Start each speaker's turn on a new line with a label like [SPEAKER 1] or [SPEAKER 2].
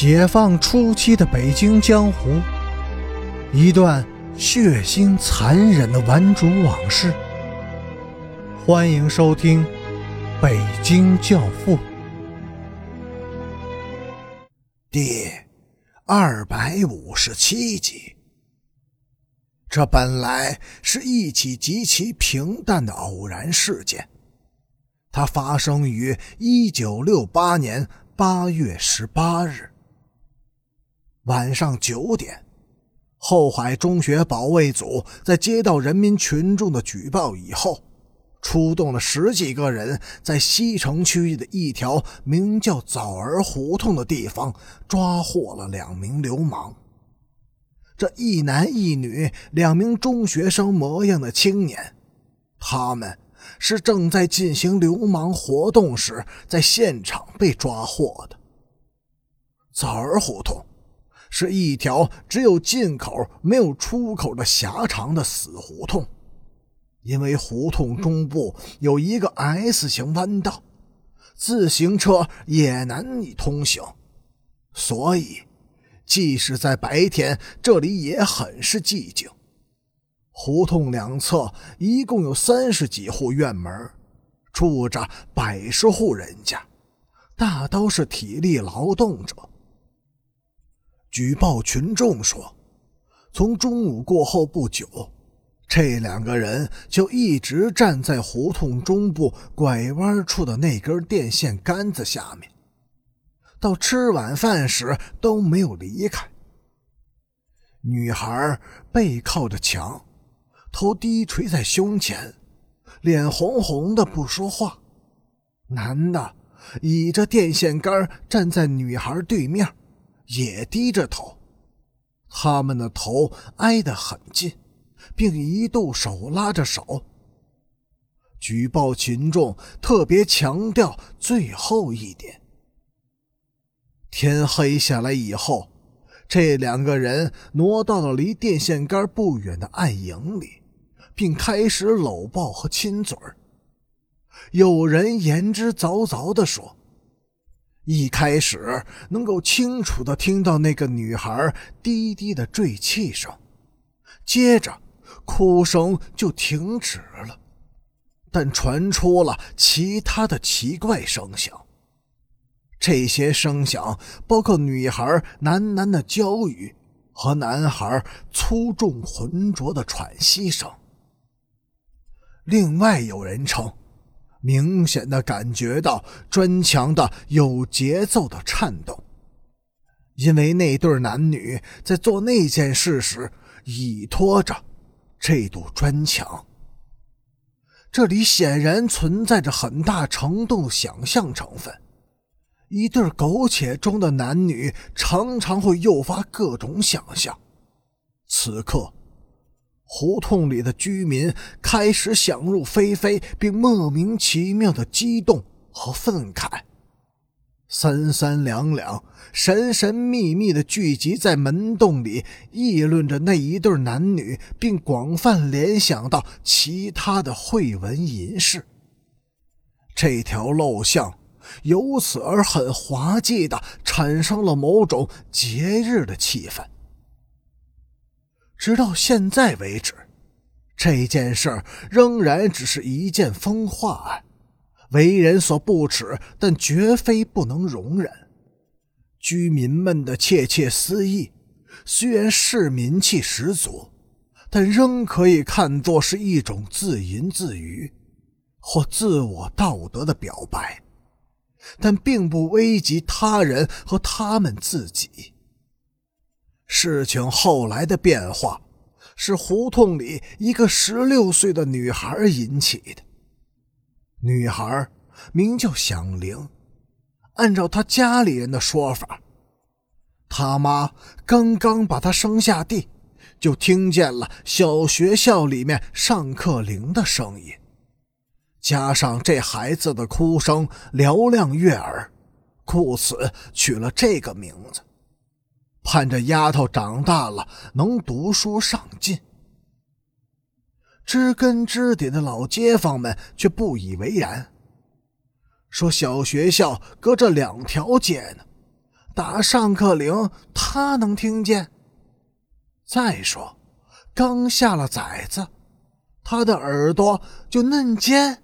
[SPEAKER 1] 解放初期的北京江湖，一段血腥残忍的顽主往事。欢迎收听《北京教父》
[SPEAKER 2] 第二百五十七集。这本来是一起极其平淡的偶然事件，它发生于一九六八年八月十八日。晚上九点，后海中学保卫组在接到人民群众的举报以后，出动了十几个人，在西城区的一条名叫枣儿胡同的地方抓获了两名流氓。这一男一女，两名中学生模样的青年，他们是正在进行流氓活动时，在现场被抓获的。枣儿胡同。是一条只有进口没有出口的狭长的死胡同，因为胡同中部有一个 S 型弯道，自行车也难以通行，所以即使在白天，这里也很是寂静。胡同两侧一共有三十几户院门，住着百十户人家，大都是体力劳动者。举报群众说，从中午过后不久，这两个人就一直站在胡同中部拐弯处的那根电线杆子下面，到吃晚饭时都没有离开。女孩背靠着墙，头低垂在胸前，脸红红的不说话。男的倚着电线杆站在女孩对面。也低着头，他们的头挨得很近，并一度手拉着手。举报群众特别强调最后一点。天黑下来以后，这两个人挪到了离电线杆不远的暗影里，并开始搂抱和亲嘴儿。有人言之凿凿地说。一开始能够清楚的听到那个女孩低低的坠泣声，接着哭声就停止了，但传出了其他的奇怪声响。这些声响包括女孩喃喃的娇语和男孩粗重浑浊的喘息声。另外有人称。明显的感觉到砖墙的有节奏的颤动，因为那对男女在做那件事时倚托着这堵砖墙。这里显然存在着很大程度想象成分。一对苟且中的男女常常会诱发各种想象。此刻。胡同里的居民开始想入非非，并莫名其妙的激动和愤慨，三三两两、神神秘秘的聚集在门洞里，议论着那一对男女，并广泛联想到其他的会文淫事。这条陋巷由此而很滑稽的产生了某种节日的气氛。直到现在为止，这件事仍然只是一件风化案，为人所不耻，但绝非不能容忍。居民们的窃窃私语，虽然市民气十足，但仍可以看作是一种自言自语或自我道德的表白，但并不危及他人和他们自己。事情后来的变化，是胡同里一个十六岁的女孩引起的。女孩名叫响铃，按照她家里人的说法，他妈刚刚把她生下地，就听见了小学校里面上课铃的声音，加上这孩子的哭声嘹亮悦耳，故此取了这个名字。盼着丫头长大了能读书上进，知根知底的老街坊们却不以为然，说小学校隔着两条街呢，打上课铃，他能听见。再说，刚下了崽子，他的耳朵就嫩尖。